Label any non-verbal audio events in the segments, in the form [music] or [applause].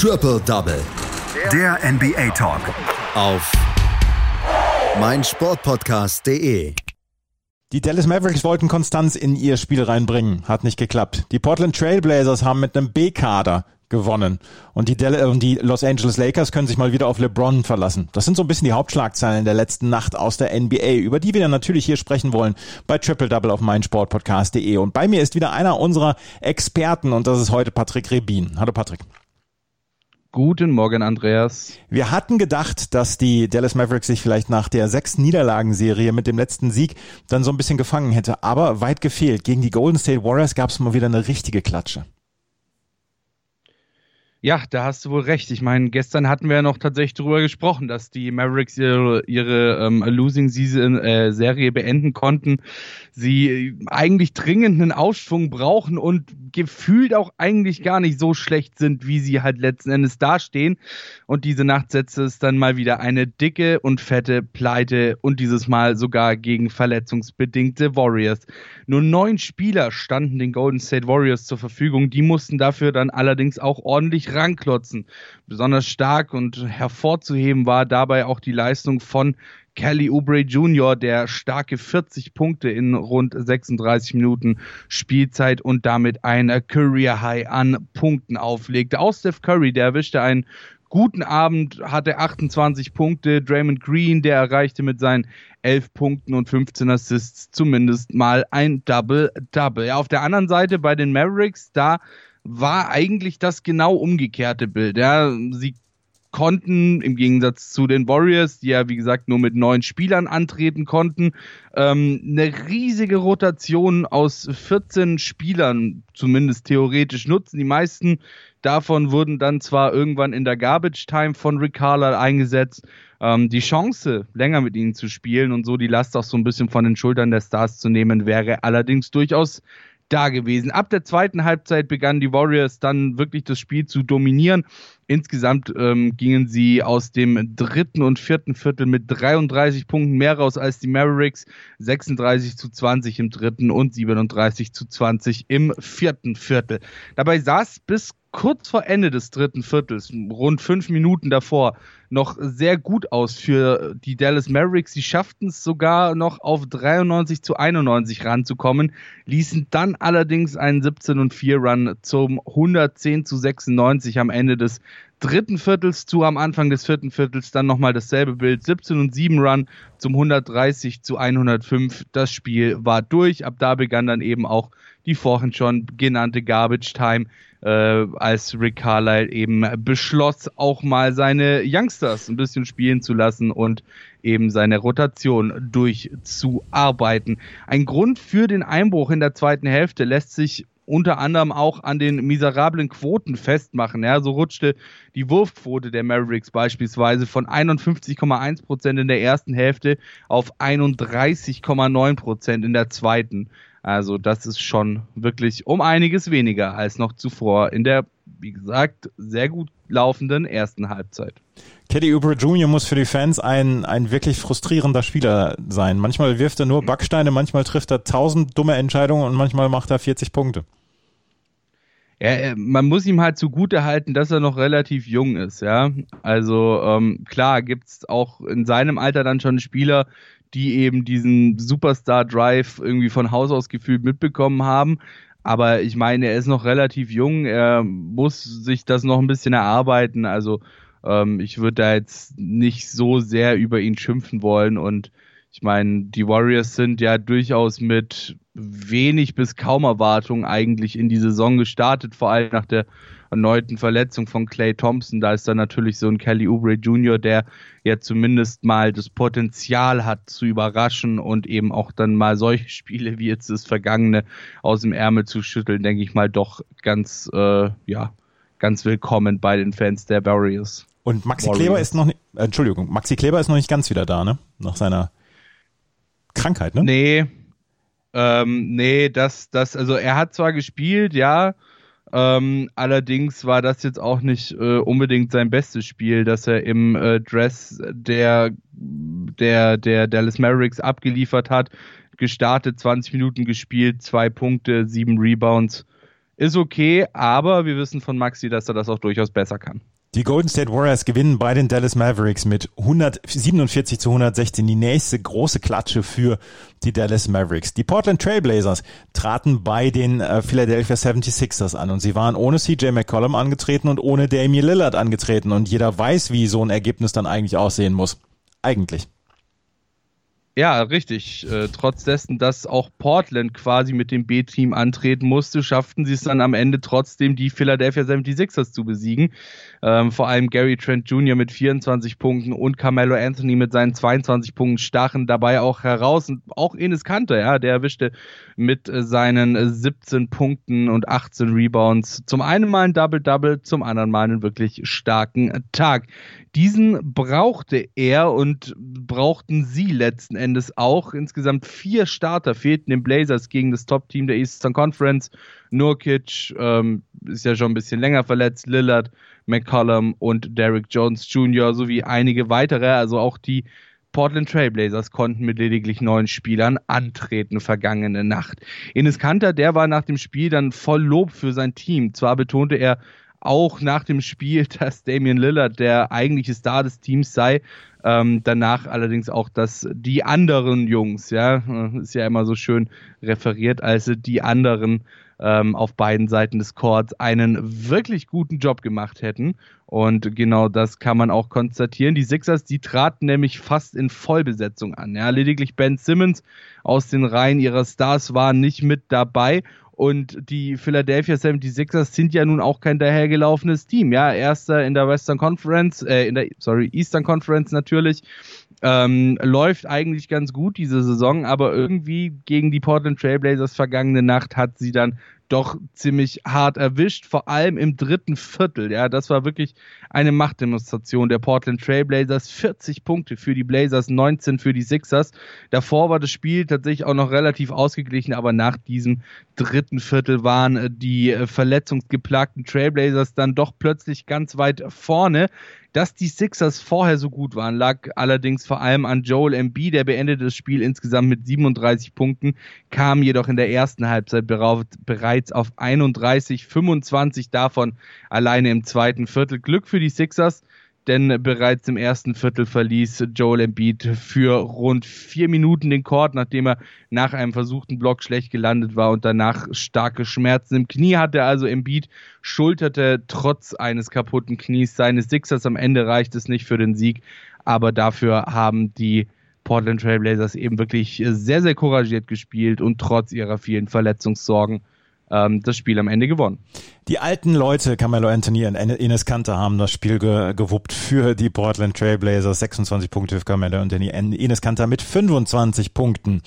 Triple Double. Der NBA Talk. Auf meinsportpodcast.de. Die Dallas Mavericks wollten Konstanz in ihr Spiel reinbringen. Hat nicht geklappt. Die Portland Trailblazers haben mit einem B-Kader gewonnen. Und die, Del und die Los Angeles Lakers können sich mal wieder auf LeBron verlassen. Das sind so ein bisschen die Hauptschlagzeilen der letzten Nacht aus der NBA, über die wir dann natürlich hier sprechen wollen bei Triple Double auf meinsportpodcast.de. Und bei mir ist wieder einer unserer Experten und das ist heute Patrick Rebin. Hallo Patrick. Guten Morgen, Andreas. Wir hatten gedacht, dass die Dallas Mavericks sich vielleicht nach der sechs Niederlagenserie mit dem letzten Sieg dann so ein bisschen gefangen hätte, aber weit gefehlt. Gegen die Golden State Warriors gab es mal wieder eine richtige Klatsche. Ja, da hast du wohl recht. Ich meine, gestern hatten wir ja noch tatsächlich darüber gesprochen, dass die Mavericks ihre, ihre ähm, Losing Season äh, Serie beenden konnten. Sie eigentlich dringend einen Aufschwung brauchen und gefühlt auch eigentlich gar nicht so schlecht sind, wie sie halt letzten Endes dastehen. Und diese Nacht setzte es dann mal wieder eine dicke und fette Pleite und dieses Mal sogar gegen verletzungsbedingte Warriors. Nur neun Spieler standen den Golden State Warriors zur Verfügung. Die mussten dafür dann allerdings auch ordentlich ranklotzen. Besonders stark und hervorzuheben war dabei auch die Leistung von Kelly Oubre Jr., der starke 40 Punkte in rund 36 Minuten Spielzeit und damit ein Career High an Punkten auflegte. Auch Steph Curry, der erwischte einen guten Abend, hatte 28 Punkte. Draymond Green, der erreichte mit seinen 11 Punkten und 15 Assists zumindest mal ein Double-Double. Auf der anderen Seite bei den Mavericks, da war eigentlich das genau umgekehrte Bild. Ja, sie konnten im Gegensatz zu den Warriors, die ja wie gesagt nur mit neun Spielern antreten konnten, ähm, eine riesige Rotation aus 14 Spielern zumindest theoretisch nutzen. Die meisten davon wurden dann zwar irgendwann in der Garbage Time von Rick Carlisle eingesetzt. Ähm, die Chance, länger mit ihnen zu spielen und so die Last auch so ein bisschen von den Schultern der Stars zu nehmen, wäre allerdings durchaus da gewesen. Ab der zweiten Halbzeit begannen die Warriors dann wirklich das Spiel zu dominieren. Insgesamt ähm, gingen sie aus dem dritten und vierten Viertel mit 33 Punkten mehr raus als die Mavericks. 36 zu 20 im dritten und 37 zu 20 im vierten Viertel. Dabei saß bis kurz vor Ende des dritten Viertels, rund fünf Minuten davor, noch sehr gut aus für die Dallas Mavericks. Sie schafften es sogar noch auf 93 zu 91 ranzukommen, ließen dann allerdings einen 17 und 4 Run zum 110 zu 96 am Ende des dritten Viertels zu, am Anfang des vierten Viertels dann nochmal dasselbe Bild, 17 und 7 Run zum 130 zu 105. Das Spiel war durch. Ab da begann dann eben auch die vorhin schon genannte Garbage Time, äh, als Rick Carlisle eben beschloss, auch mal seine Youngsters ein bisschen spielen zu lassen und eben seine Rotation durchzuarbeiten. Ein Grund für den Einbruch in der zweiten Hälfte lässt sich unter anderem auch an den miserablen Quoten festmachen. Ja, so rutschte die Wurfquote der Mavericks beispielsweise von 51,1 Prozent in der ersten Hälfte auf 31,9 Prozent in der zweiten. Also das ist schon wirklich um einiges weniger als noch zuvor in der, wie gesagt, sehr gut laufenden ersten Halbzeit. Teddy Oubre Jr. muss für die Fans ein, ein wirklich frustrierender Spieler sein. Manchmal wirft er nur Backsteine, manchmal trifft er tausend dumme Entscheidungen und manchmal macht er 40 Punkte. Ja, man muss ihm halt zugute halten, dass er noch relativ jung ist, ja. Also ähm, klar gibt's auch in seinem Alter dann schon Spieler, die eben diesen Superstar-Drive irgendwie von Haus aus gefühlt mitbekommen haben. Aber ich meine, er ist noch relativ jung, er muss sich das noch ein bisschen erarbeiten. Also ähm, ich würde da jetzt nicht so sehr über ihn schimpfen wollen. Und ich meine, die Warriors sind ja durchaus mit wenig bis kaum Erwartung eigentlich in die Saison gestartet, vor allem nach der erneuten Verletzung von Clay Thompson. Da ist dann natürlich so ein Kelly Oubre Jr., der ja zumindest mal das Potenzial hat zu überraschen und eben auch dann mal solche [laughs] Spiele wie jetzt das vergangene aus dem Ärmel zu schütteln, denke ich mal doch ganz, äh, ja, ganz willkommen bei den Fans der Warriors. Und Maxi Warriors. Kleber ist noch nicht, Entschuldigung, Maxi Kleber ist noch nicht ganz wieder da, ne? Nach seiner Krankheit, ne? Nee. Ähm, nee, das, das, also er hat zwar gespielt, ja, ähm, allerdings war das jetzt auch nicht äh, unbedingt sein bestes Spiel, das er im äh, Dress der, der, der Dallas Mavericks abgeliefert hat. Gestartet, 20 Minuten gespielt, zwei Punkte, sieben Rebounds. ist okay, aber wir wissen von Maxi, dass er das auch durchaus besser kann. Die Golden State Warriors gewinnen bei den Dallas Mavericks mit 147 zu 116 die nächste große Klatsche für die Dallas Mavericks. Die Portland Trailblazers traten bei den äh, Philadelphia 76ers an und sie waren ohne CJ McCollum angetreten und ohne Damian Lillard angetreten und jeder weiß, wie so ein Ergebnis dann eigentlich aussehen muss. Eigentlich. Ja, richtig. Äh, trotz dessen, dass auch Portland quasi mit dem B-Team antreten musste, schafften sie es dann am Ende trotzdem, die Philadelphia 76ers zu besiegen. Ähm, vor allem Gary Trent Jr. mit 24 Punkten und Carmelo Anthony mit seinen 22 Punkten stachen dabei auch heraus. Und auch Enes Kanter, ja, der erwischte mit seinen 17 Punkten und 18 Rebounds zum einen mal ein Double-Double, zum anderen mal einen wirklich starken Tag. Diesen brauchte er und brauchten sie letzten Endes auch. Insgesamt vier Starter fehlten den Blazers gegen das Top-Team der Eastern Conference. Nurkic ähm, ist ja schon ein bisschen länger verletzt, Lillard, McCollum und Derrick Jones Jr. sowie einige weitere, also auch die Portland Trailblazers konnten mit lediglich neun Spielern antreten vergangene Nacht. Enes Kanter, der war nach dem Spiel dann voll Lob für sein Team. Zwar betonte er auch nach dem Spiel, [laughs] dass Damian Lillard der eigentliche Star des Teams sei. Ähm, danach allerdings auch, dass die anderen Jungs, ja, ist ja immer so schön referiert, also die anderen ähm, auf beiden Seiten des Courts einen wirklich guten Job gemacht hätten. Und genau das kann man auch konstatieren. Die Sixers, die traten nämlich fast in Vollbesetzung an. Ja, lediglich Ben Simmons aus den Reihen ihrer Stars war nicht mit dabei. Und die Philadelphia 76ers sind ja nun auch kein dahergelaufenes Team. Ja, erster in der Western Conference, äh, in der, sorry, Eastern Conference natürlich. Ähm, läuft eigentlich ganz gut diese Saison, aber irgendwie gegen die Portland Trailblazers vergangene Nacht hat sie dann doch ziemlich hart erwischt, vor allem im dritten Viertel. Ja, das war wirklich eine Machtdemonstration der Portland Trailblazers. 40 Punkte für die Blazers, 19 für die Sixers. Davor war das Spiel tatsächlich auch noch relativ ausgeglichen, aber nach diesem dritten Viertel waren die verletzungsgeplagten Trailblazers dann doch plötzlich ganz weit vorne. Dass die Sixers vorher so gut waren, lag allerdings vor allem an Joel Embiid, der beendete das Spiel insgesamt mit 37 Punkten, kam jedoch in der ersten Halbzeit bereits auf 31, 25 davon alleine im zweiten Viertel. Glück für die Sixers, denn bereits im ersten Viertel verließ Joel Embiid für rund vier Minuten den Court, nachdem er nach einem versuchten Block schlecht gelandet war und danach starke Schmerzen im Knie hatte. Also Embiid schulterte trotz eines kaputten Knies seines Sixers. Am Ende reicht es nicht für den Sieg, aber dafür haben die Portland Trailblazers eben wirklich sehr, sehr couragiert gespielt und trotz ihrer vielen Verletzungssorgen ähm, das Spiel am Ende gewonnen. Die alten Leute, Carmelo Anthony und Ines Kanter, haben das Spiel ge gewuppt für die Portland Trailblazers. 26 Punkte für Carmelo Anthony, Ines Kanter mit 25 Punkten.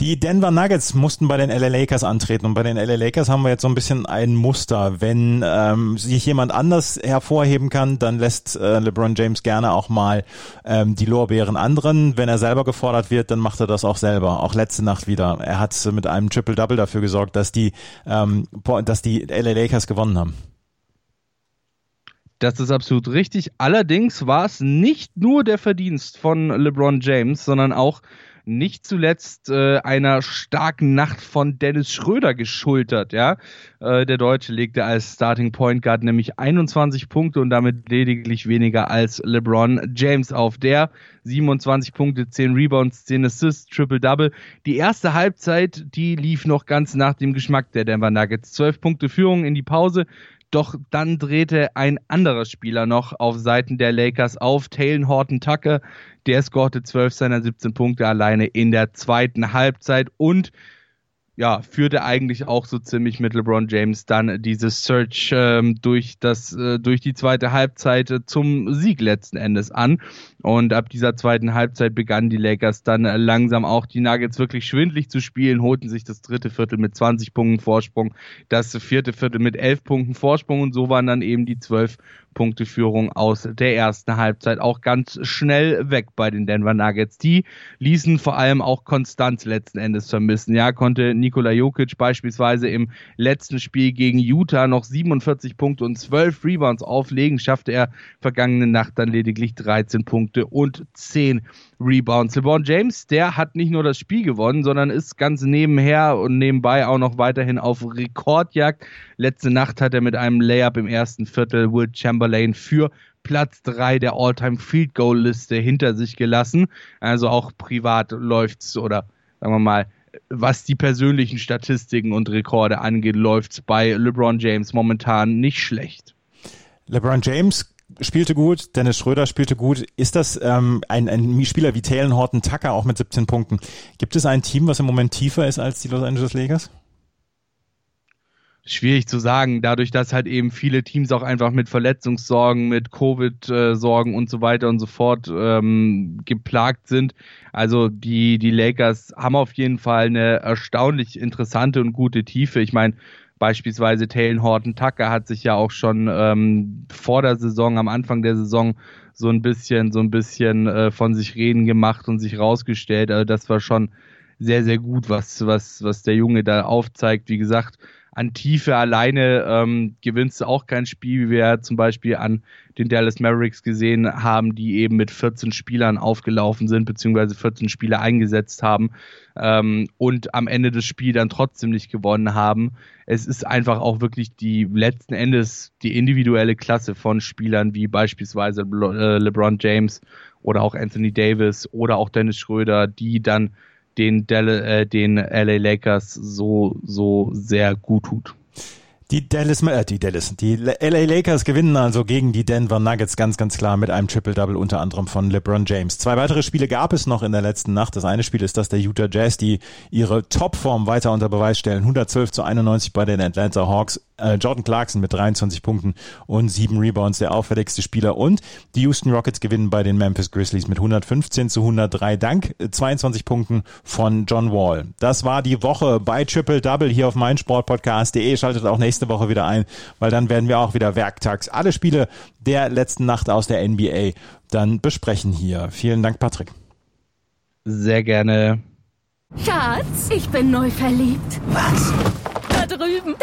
Die Denver Nuggets mussten bei den LA Lakers antreten und bei den LA Lakers haben wir jetzt so ein bisschen ein Muster. Wenn ähm, sich jemand anders hervorheben kann, dann lässt äh, LeBron James gerne auch mal ähm, die Lorbeeren anderen. Wenn er selber gefordert wird, dann macht er das auch selber. Auch letzte Nacht wieder. Er hat mit einem Triple-Double dafür gesorgt, dass die, ähm, dass die LA Lakers gewonnen haben. Das ist absolut richtig. Allerdings war es nicht nur der Verdienst von LeBron James, sondern auch nicht zuletzt äh, einer starken Nacht von Dennis Schröder geschultert. Ja, äh, der Deutsche legte als Starting Point Guard nämlich 21 Punkte und damit lediglich weniger als LeBron James auf. Der 27 Punkte, 10 Rebounds, 10 Assists, Triple Double. Die erste Halbzeit, die lief noch ganz nach dem Geschmack der Denver Nuggets. 12 Punkte Führung in die Pause. Doch dann drehte ein anderer Spieler noch auf Seiten der Lakers auf, Taylor Horton Tucker. Der scorte 12 seiner 17 Punkte alleine in der zweiten Halbzeit und ja, führte eigentlich auch so ziemlich mit LeBron James dann diese Search ähm, durch das äh, durch die zweite Halbzeit zum Sieg letzten Endes an. Und ab dieser zweiten Halbzeit begannen die Lakers dann langsam auch die Nuggets wirklich schwindlig zu spielen, holten sich das dritte Viertel mit 20 Punkten Vorsprung, das vierte Viertel mit 11 Punkten Vorsprung. Und so waren dann eben die 12 Punkte Führung aus der ersten Halbzeit auch ganz schnell weg bei den Denver Nuggets. Die ließen vor allem auch Konstanz letzten Endes vermissen. Ja, konnte Nikola Jokic beispielsweise im letzten Spiel gegen Utah noch 47 Punkte und 12 Rebounds auflegen, schaffte er vergangene Nacht dann lediglich 13 Punkte und 10 Rebounds. LeBron James, der hat nicht nur das Spiel gewonnen, sondern ist ganz nebenher und nebenbei auch noch weiterhin auf Rekordjagd. Letzte Nacht hat er mit einem Layup im ersten Viertel Will Chamberlain für Platz 3 der All-Time Field Goal Liste hinter sich gelassen. Also auch privat läuft's oder sagen wir mal, was die persönlichen Statistiken und Rekorde angeht, läuft's bei LeBron James momentan nicht schlecht. LeBron James spielte gut, Dennis Schröder spielte gut. Ist das ähm, ein, ein Spieler wie Taylor Horton Tucker auch mit 17 Punkten? Gibt es ein Team, was im Moment tiefer ist als die Los Angeles Lakers? Schwierig zu sagen, dadurch, dass halt eben viele Teams auch einfach mit Verletzungssorgen, mit Covid-Sorgen und so weiter und so fort ähm, geplagt sind. Also die, die Lakers haben auf jeden Fall eine erstaunlich interessante und gute Tiefe. Ich meine, Beispielsweise Taylor Horton Tucker hat sich ja auch schon ähm, vor der Saison, am Anfang der Saison, so ein bisschen, so ein bisschen äh, von sich reden gemacht und sich rausgestellt. Also das war schon sehr, sehr gut, was, was, was der Junge da aufzeigt. Wie gesagt, an Tiefe alleine ähm, gewinnst du auch kein Spiel, wie wir zum Beispiel an den Dallas Mavericks gesehen haben, die eben mit 14 Spielern aufgelaufen sind, beziehungsweise 14 Spieler eingesetzt haben ähm, und am Ende des Spiels dann trotzdem nicht gewonnen haben. Es ist einfach auch wirklich die letzten Endes die individuelle Klasse von Spielern wie beispielsweise Le äh, LeBron James oder auch Anthony Davis oder auch Dennis Schröder, die dann den, Del äh, den LA Lakers so, so sehr gut tut. Die Dallas, äh, die Dallas, die LA Lakers gewinnen also gegen die Denver Nuggets ganz, ganz klar mit einem Triple-Double unter anderem von LeBron James. Zwei weitere Spiele gab es noch in der letzten Nacht. Das eine Spiel ist das der Utah Jazz, die ihre Topform weiter unter Beweis stellen. 112 zu 91 bei den Atlanta Hawks. Äh, Jordan Clarkson mit 23 Punkten und sieben Rebounds, der auffälligste Spieler. Und die Houston Rockets gewinnen bei den Memphis Grizzlies mit 115 zu 103 dank 22 Punkten von John Wall. Das war die Woche bei Triple Double hier auf meinsportpodcast.de. Schaltet auch nächste Woche wieder ein, weil dann werden wir auch wieder werktags alle Spiele der letzten Nacht aus der NBA dann besprechen hier. Vielen Dank, Patrick. Sehr gerne. Schatz, ich bin neu verliebt. Was?